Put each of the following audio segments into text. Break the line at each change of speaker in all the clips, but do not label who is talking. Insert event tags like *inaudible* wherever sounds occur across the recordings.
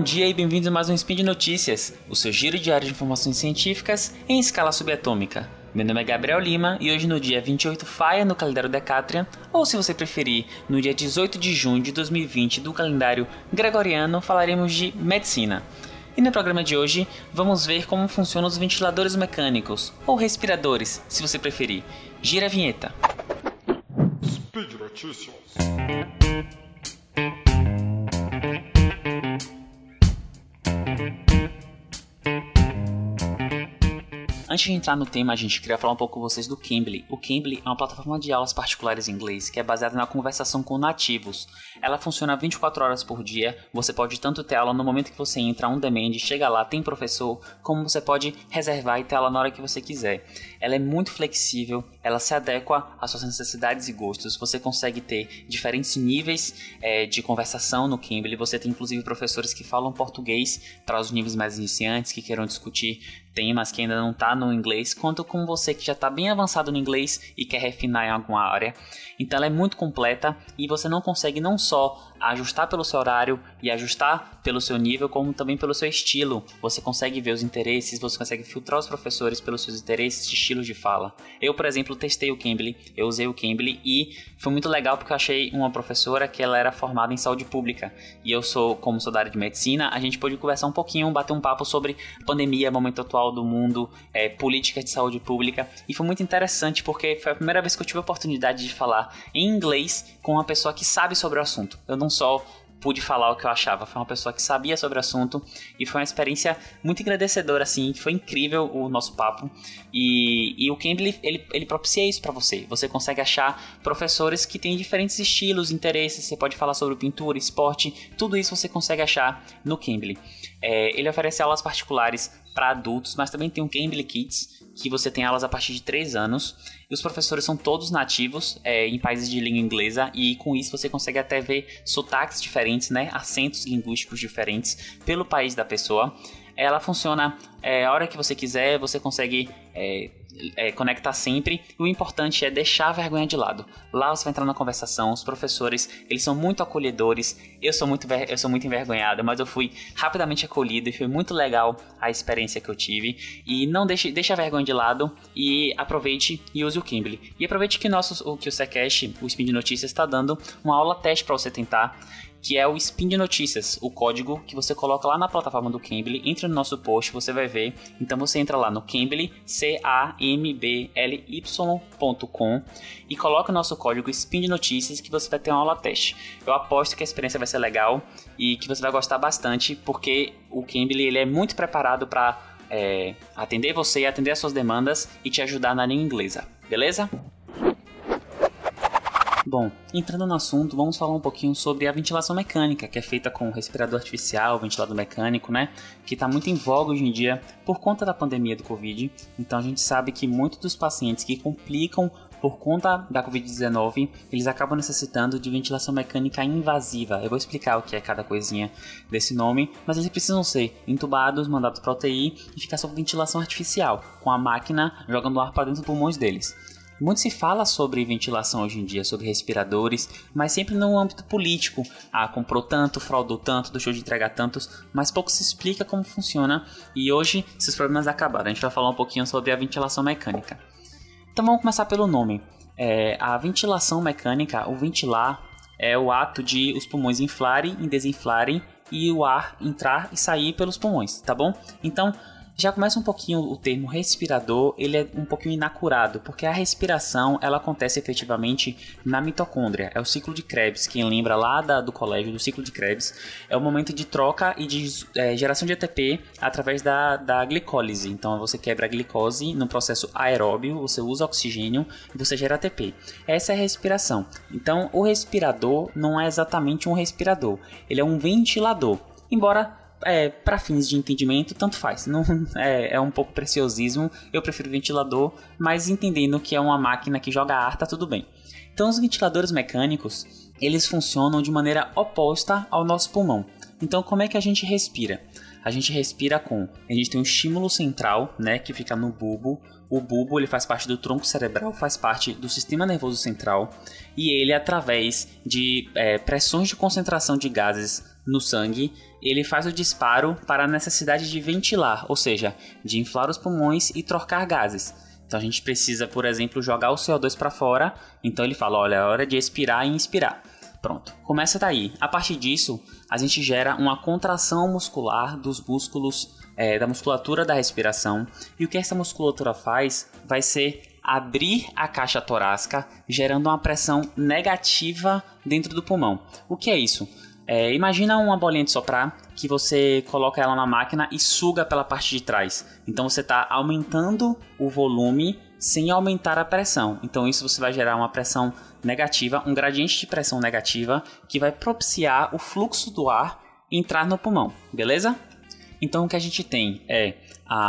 Bom dia e bem-vindos a mais um Spin de Notícias, o seu giro diário de informações científicas em escala subatômica. Meu nome é Gabriel Lima e hoje no dia 28 Faia no calendário Decatrian, ou se você preferir, no dia 18 de junho de 2020 do calendário Gregoriano, falaremos de medicina. E no programa de hoje, vamos ver como funcionam os ventiladores mecânicos, ou respiradores, se você preferir. Gira a vinheta. Speed Notícias. Antes de entrar no tema, a gente queria falar um pouco com vocês do Cambly. O Cambly é uma plataforma de aulas particulares em inglês que é baseada na conversação com nativos. Ela funciona 24 horas por dia. Você pode tanto ter aula no momento que você entra um demand, chega lá, tem professor, como você pode reservar e ter aula na hora que você quiser. Ela é muito flexível, ela se adequa às suas necessidades e gostos. Você consegue ter diferentes níveis é, de conversação no Cambly. Você tem inclusive professores que falam português para os níveis mais iniciantes que queiram discutir temas que ainda não está no inglês, quanto com você que já está bem avançado no inglês e quer refinar em alguma área. Então ela é muito completa e você não consegue não só ajustar pelo seu horário e ajustar pelo seu nível, como também pelo seu estilo. Você consegue ver os interesses, você consegue filtrar os professores pelos seus interesses e estilos de fala. Eu, por exemplo, testei o Cambly, eu usei o Cambly e foi muito legal porque eu achei uma professora que ela era formada em saúde pública e eu sou, como sou da área de medicina, a gente pôde conversar um pouquinho, bater um papo sobre pandemia, momento atual do mundo, é, política de saúde pública e foi muito interessante porque foi a primeira vez que eu tive a oportunidade de falar em inglês com uma pessoa que sabe sobre o assunto. Eu não só pude falar o que eu achava. Foi uma pessoa que sabia sobre o assunto e foi uma experiência muito agradecedora, assim. Foi incrível o nosso papo. E, e o Cambly, ele, ele propicia isso para você. Você consegue achar professores que têm diferentes estilos, interesses. Você pode falar sobre pintura, esporte, tudo isso você consegue achar no Cambly. É, ele oferece aulas particulares para adultos, mas também tem o Cambly Kids, que você tem aulas a partir de 3 anos. E os professores são todos nativos é, em países de língua inglesa, e com isso você consegue até ver sotaques diferentes, né? acentos linguísticos diferentes pelo país da pessoa. Ela funciona é, a hora que você quiser, você consegue é, é, conectar sempre. E o importante é deixar a vergonha de lado. Lá você vai entrar na conversação. Os professores, eles são muito acolhedores. Eu sou muito, eu sou muito envergonhado, mas eu fui rapidamente acolhido e foi muito legal a experiência que eu tive. E não deixe, deixe a vergonha de lado e aproveite e use o Kimberly. E aproveite que, nosso, o, que o Secash, o Spin de Notícias, está dando uma aula teste para você tentar que é o Spin de Notícias, o código que você coloca lá na plataforma do Cambly, entra no nosso post, você vai ver. Então você entra lá no Cambly, C-A-M-B-L-Y.com e coloca o nosso código Spin de Notícias que você vai ter uma aula teste. Eu aposto que a experiência vai ser legal e que você vai gostar bastante, porque o Cambly ele é muito preparado para é, atender você, atender as suas demandas e te ajudar na língua inglesa, beleza? Bom, entrando no assunto, vamos falar um pouquinho sobre a ventilação mecânica, que é feita com respirador artificial, ventilador mecânico, né? Que está muito em voga hoje em dia por conta da pandemia do Covid. Então a gente sabe que muitos dos pacientes que complicam por conta da Covid-19, eles acabam necessitando de ventilação mecânica invasiva. Eu vou explicar o que é cada coisinha desse nome, mas eles precisam ser entubados, mandados para UTI e ficar sob ventilação artificial, com a máquina jogando ar para dentro dos pulmões deles. Muito se fala sobre ventilação hoje em dia, sobre respiradores, mas sempre no âmbito político. Ah, comprou tanto, fraudou tanto, deixou de entregar tantos, mas pouco se explica como funciona. E hoje, esses problemas acabaram. A gente vai falar um pouquinho sobre a ventilação mecânica. Então vamos começar pelo nome. É, a ventilação mecânica, o ventilar, é o ato de os pulmões inflarem e desinflarem e o ar entrar e sair pelos pulmões, tá bom? Então, já começa um pouquinho o termo respirador, ele é um pouquinho inacurado, porque a respiração ela acontece efetivamente na mitocôndria. É o ciclo de Krebs, quem lembra lá da, do colégio do ciclo de Krebs, é o momento de troca e de é, geração de ATP através da, da glicólise. Então você quebra a glicose no processo aeróbio, você usa oxigênio e você gera ATP. Essa é a respiração. Então o respirador não é exatamente um respirador, ele é um ventilador. Embora é, para fins de entendimento, tanto faz. Não, *laughs* é, é, um pouco preciosismo. Eu prefiro ventilador, mas entendendo que é uma máquina que joga ar, tá tudo bem. Então, os ventiladores mecânicos eles funcionam de maneira oposta ao nosso pulmão. Então, como é que a gente respira? A gente respira com, a gente tem um estímulo central, né, que fica no bulbo. O bulbo ele faz parte do tronco cerebral, faz parte do sistema nervoso central e ele através de é, pressões de concentração de gases no sangue, ele faz o disparo para a necessidade de ventilar, ou seja, de inflar os pulmões e trocar gases. Então a gente precisa, por exemplo, jogar o CO2 para fora. Então ele fala: olha, é hora de expirar e inspirar. Pronto, começa daí. A partir disso, a gente gera uma contração muscular dos músculos, é, da musculatura da respiração. E o que essa musculatura faz vai ser abrir a caixa torácica, gerando uma pressão negativa dentro do pulmão. O que é isso? É, imagina uma bolinha de soprar que você coloca ela na máquina e suga pela parte de trás. Então você está aumentando o volume sem aumentar a pressão. Então isso você vai gerar uma pressão negativa, um gradiente de pressão negativa que vai propiciar o fluxo do ar entrar no pulmão, beleza? Então o que a gente tem é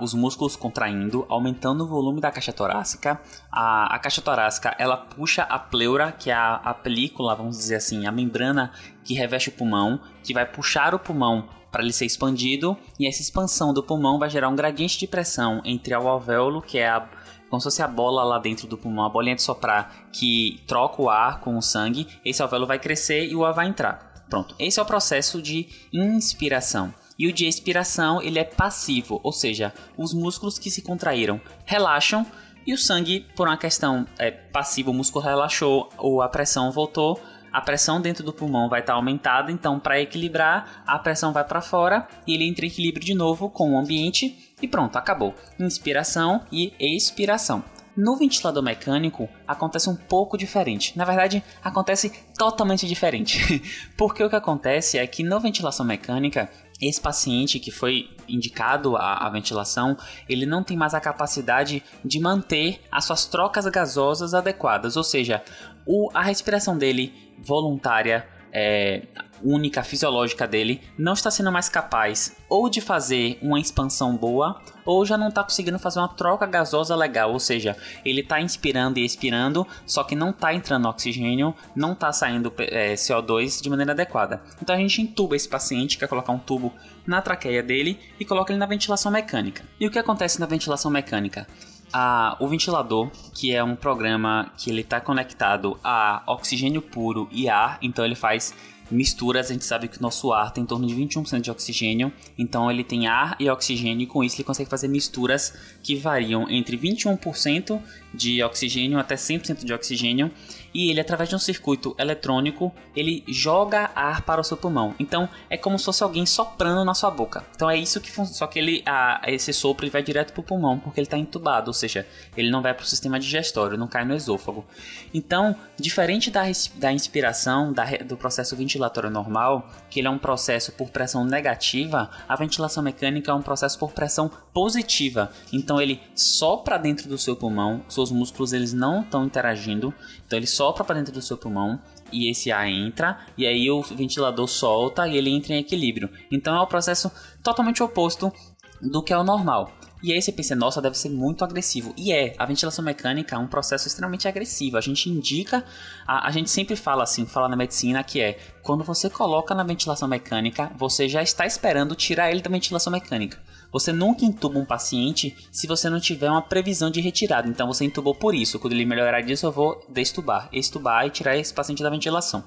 os músculos contraindo, aumentando o volume da caixa torácica. A, a caixa torácica ela puxa a pleura, que é a, a película, vamos dizer assim, a membrana que reveste o pulmão, que vai puxar o pulmão para ele ser expandido, e essa expansão do pulmão vai gerar um gradiente de pressão entre o alvéolo, que é a como se fosse a bola lá dentro do pulmão, a bolinha de soprar que troca o ar com o sangue, esse alvéolo vai crescer e o ar vai entrar. Pronto, esse é o processo de inspiração. E o de expiração, ele é passivo, ou seja, os músculos que se contraíram relaxam e o sangue, por uma questão é, passiva, o músculo relaxou ou a pressão voltou, a pressão dentro do pulmão vai estar tá aumentada, então para equilibrar, a pressão vai para fora e ele entra em equilíbrio de novo com o ambiente e pronto, acabou. Inspiração e expiração. No ventilador mecânico acontece um pouco diferente. Na verdade, acontece totalmente diferente. *laughs* Porque o que acontece é que no ventilação mecânica esse paciente que foi indicado a, ventilação, ele não tem mais a capacidade de manter as suas trocas gasosas adequadas, ou seja, o, a respiração dele voluntária é, única fisiológica dele não está sendo mais capaz ou de fazer uma expansão boa ou já não está conseguindo fazer uma troca gasosa legal, ou seja, ele está inspirando e expirando, só que não está entrando oxigênio, não está saindo é, CO2 de maneira adequada. Então a gente entuba esse paciente, quer colocar um tubo na traqueia dele e coloca ele na ventilação mecânica. E o que acontece na ventilação mecânica? a, o ventilador, que é um programa que ele está conectado a oxigênio puro e ar, então ele faz misturas, a gente sabe que o nosso ar tem em torno de 21% de oxigênio, então ele tem ar e oxigênio, e com isso ele consegue fazer misturas que variam entre 21% de oxigênio até 100% de oxigênio, e ele através de um circuito eletrônico, ele joga ar para o seu pulmão. Então é como se fosse alguém soprando na sua boca. Então é isso que funciona, só que ele a, esse sopro ele vai direto para o pulmão, porque ele está entubado, ou seja, ele não vai para o sistema digestório, não cai no esôfago. Então, diferente da, da inspiração, da, do processo ventilatório normal, que ele é um processo por pressão negativa, a ventilação mecânica é um processo por pressão positiva. Então ele sopra dentro do seu pulmão, seus músculos eles não estão interagindo, então ele sopra para dentro do seu pulmão e esse ar entra e aí o ventilador solta e ele entra em equilíbrio. Então é o um processo totalmente oposto do que é o normal. E aí você pensa, nossa, deve ser muito agressivo. E é, a ventilação mecânica é um processo extremamente agressivo. A gente indica, a, a gente sempre fala assim, fala na medicina que é, quando você coloca na ventilação mecânica, você já está esperando tirar ele da ventilação mecânica. Você nunca intuba um paciente se você não tiver uma previsão de retirada. Então você intubou por isso. Quando ele melhorar disso, eu vou destubar, extubar e tirar esse paciente da ventilação.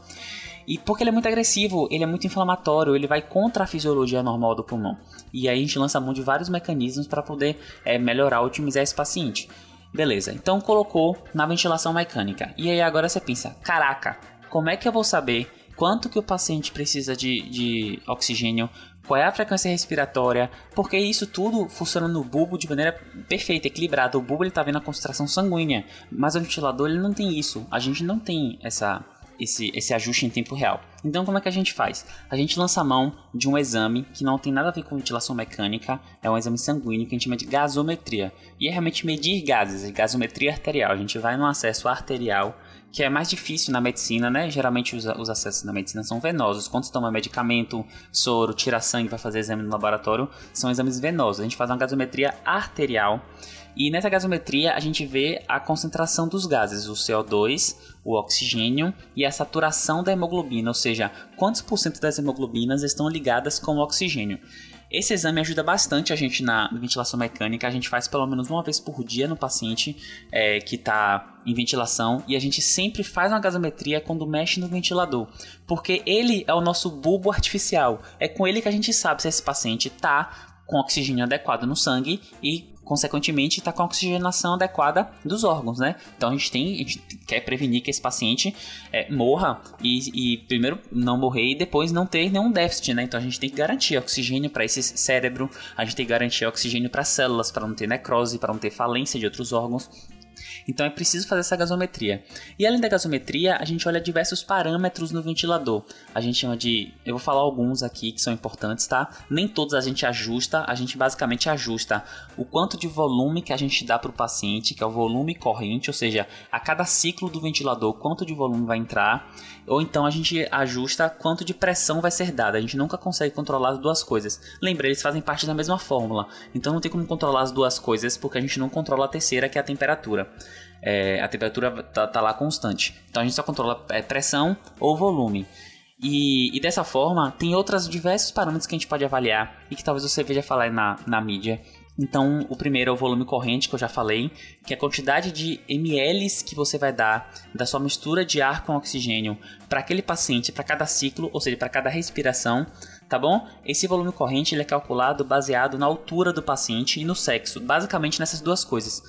E porque ele é muito agressivo, ele é muito inflamatório, ele vai contra a fisiologia normal do pulmão. E aí a gente lança mão de vários mecanismos para poder é, melhorar, otimizar esse paciente. Beleza, então colocou na ventilação mecânica. E aí agora você pensa, caraca, como é que eu vou saber quanto que o paciente precisa de, de oxigênio, qual é a frequência respiratória, porque isso tudo funciona no bulbo de maneira perfeita, equilibrada. O bulbo está vendo a concentração sanguínea, mas o ventilador ele não tem isso. A gente não tem essa esse, esse ajuste em tempo real. Então, como é que a gente faz? A gente lança a mão de um exame que não tem nada a ver com ventilação mecânica, é um exame sanguíneo que a gente chama de gasometria. E é realmente medir gases, gasometria arterial. A gente vai no acesso arterial, que é mais difícil na medicina, né? Geralmente os, os acessos na medicina são venosos. Quando você toma medicamento, soro, tira sangue, vai fazer exame no laboratório, são exames venosos. A gente faz uma gasometria arterial e nessa gasometria a gente vê a concentração dos gases, o CO2, o oxigênio e a saturação da hemoglobina, ou seja, quantos por cento das hemoglobinas estão ligadas com o oxigênio. Esse exame ajuda bastante a gente na ventilação mecânica. A gente faz pelo menos uma vez por dia no paciente é, que está em ventilação e a gente sempre faz uma gasometria quando mexe no ventilador, porque ele é o nosso bulbo artificial. É com ele que a gente sabe se esse paciente está com oxigênio adequado no sangue e consequentemente está com a oxigenação adequada dos órgãos, né? Então a gente tem, a gente quer prevenir que esse paciente é, morra e, e, primeiro não morrer e depois não ter nenhum déficit, né? Então a gente tem que garantir oxigênio para esse cérebro, a gente tem que garantir oxigênio para células, para não ter necrose, para não ter falência de outros órgãos. Então é preciso fazer essa gasometria. E além da gasometria, a gente olha diversos parâmetros no ventilador. A gente chama de. Eu vou falar alguns aqui que são importantes, tá? Nem todos a gente ajusta, a gente basicamente ajusta o quanto de volume que a gente dá para o paciente, que é o volume corrente, ou seja, a cada ciclo do ventilador, quanto de volume vai entrar ou então a gente ajusta quanto de pressão vai ser dada. A gente nunca consegue controlar as duas coisas. Lembra, eles fazem parte da mesma fórmula. Então não tem como controlar as duas coisas porque a gente não controla a terceira, que é a temperatura. É, a temperatura tá, tá, lá constante. Então a gente só controla é, pressão ou volume. E, e, dessa forma, tem outros diversos parâmetros que a gente pode avaliar e que talvez você veja falar na, na mídia então, o primeiro é o volume corrente, que eu já falei, que é a quantidade de ml que você vai dar da sua mistura de ar com oxigênio para aquele paciente, para cada ciclo, ou seja, para cada respiração, tá bom? Esse volume corrente ele é calculado baseado na altura do paciente e no sexo, basicamente nessas duas coisas.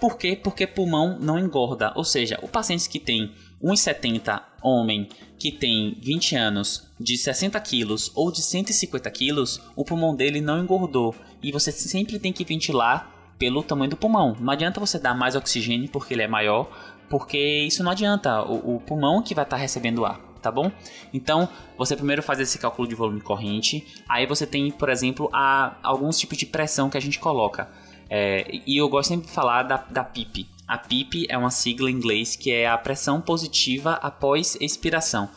Por quê? Porque pulmão não engorda, ou seja, o paciente que tem 1,70 homem que tem 20 anos, de 60 quilos ou de 150 quilos, o pulmão dele não engordou e você sempre tem que ventilar pelo tamanho do pulmão. Não adianta você dar mais oxigênio porque ele é maior, porque isso não adianta. O, o pulmão que vai estar tá recebendo ar, tá bom? Então você primeiro faz esse cálculo de volume corrente, aí você tem, por exemplo, a, alguns tipos de pressão que a gente coloca. É, e eu gosto sempre de falar da, da PIP. A PIP é uma sigla em inglês que é a pressão positiva após expiração.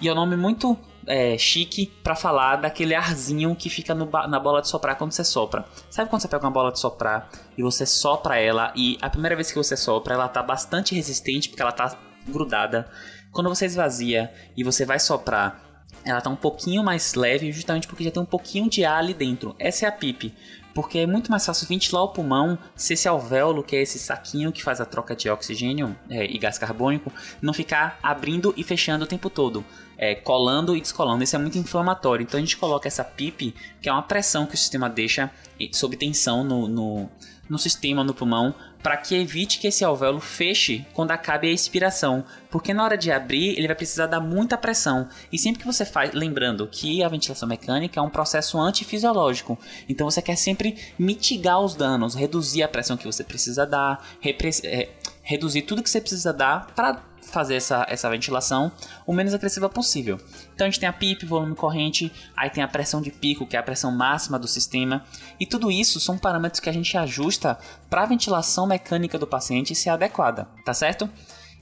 E é um nome muito é, chique para falar daquele arzinho que fica na bola de soprar quando você sopra. Sabe quando você pega uma bola de soprar e você sopra ela e a primeira vez que você sopra ela tá bastante resistente porque ela tá grudada. Quando você esvazia e você vai soprar, ela tá um pouquinho mais leve justamente porque já tem um pouquinho de ar ali dentro. Essa é a PIP porque é muito mais fácil ventilar o pulmão se esse alvéolo, que é esse saquinho que faz a troca de oxigênio é, e gás carbônico, não ficar abrindo e fechando o tempo todo, é, colando e descolando. Isso é muito inflamatório. Então a gente coloca essa PIP, que é uma pressão que o sistema deixa sob tensão no, no, no sistema, no pulmão, para que evite que esse alvéolo feche quando acabe a expiração, porque na hora de abrir ele vai precisar dar muita pressão. E sempre que você faz, lembrando que a ventilação mecânica é um processo antifisiológico, então você quer sempre mitigar os danos, reduzir a pressão que você precisa dar, é, reduzir tudo que você precisa dar para fazer essa, essa ventilação o menos agressiva possível. Então a gente tem a PIP, volume corrente, aí tem a pressão de pico, que é a pressão máxima do sistema, e tudo isso são parâmetros que a gente ajusta para a ventilação mecânica do paciente ser adequada, tá certo?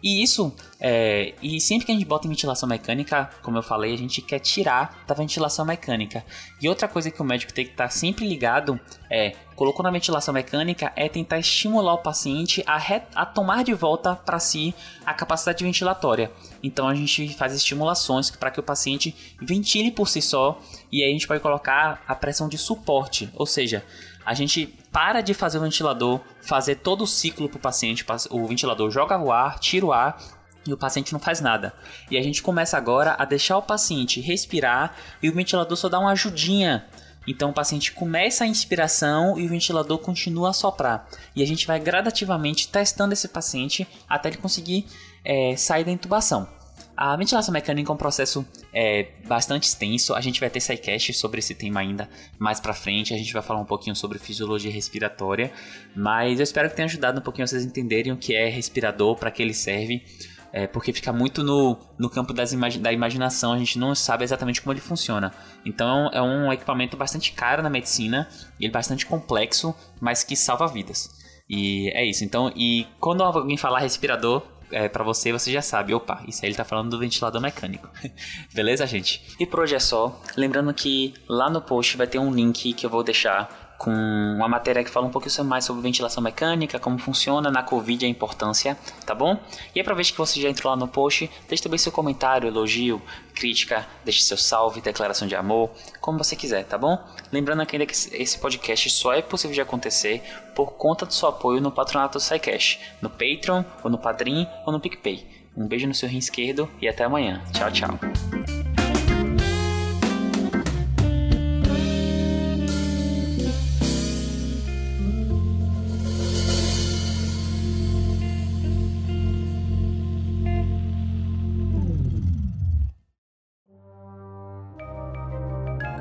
E isso, é, e sempre que a gente bota em ventilação mecânica, como eu falei, a gente quer tirar da ventilação mecânica. E outra coisa que o médico tem que estar sempre ligado é, colocou na ventilação mecânica, é tentar estimular o paciente a, re, a tomar de volta para si a capacidade ventilatória. Então a gente faz estimulações para que o paciente ventile por si só, e aí a gente pode colocar a pressão de suporte, ou seja, a gente para de fazer o ventilador fazer todo o ciclo para o paciente. O ventilador joga o ar, tira o ar e o paciente não faz nada. E a gente começa agora a deixar o paciente respirar e o ventilador só dá uma ajudinha. Então o paciente começa a inspiração e o ventilador continua a soprar. E a gente vai gradativamente testando esse paciente até ele conseguir é, sair da intubação. A ventilação mecânica é um processo é, bastante extenso. A gente vai ter sidecast sobre esse tema ainda mais pra frente. A gente vai falar um pouquinho sobre fisiologia respiratória. Mas eu espero que tenha ajudado um pouquinho vocês entenderem o que é respirador, para que ele serve. É, porque fica muito no, no campo imagi da imaginação, a gente não sabe exatamente como ele funciona. Então é um equipamento bastante caro na medicina, ele é bastante complexo, mas que salva vidas. E é isso. Então, e quando alguém falar respirador, é, para você, você já sabe, opa, isso aí ele tá falando do ventilador mecânico. *laughs* Beleza, gente? E por hoje é só. Lembrando que lá no post vai ter um link que eu vou deixar com uma matéria que fala um pouquinho mais sobre ventilação mecânica, como funciona na Covid, a importância, tá bom? E aproveite que você já entrou lá no post, deixe também seu comentário, elogio, crítica, deixe seu salve, declaração de amor, como você quiser, tá bom? Lembrando que ainda que esse podcast só é possível de acontecer por conta do seu apoio no patronato do SciCash, no Patreon, ou no Padrim, ou no PicPay. Um beijo no seu rim esquerdo e até amanhã. Tchau, tchau.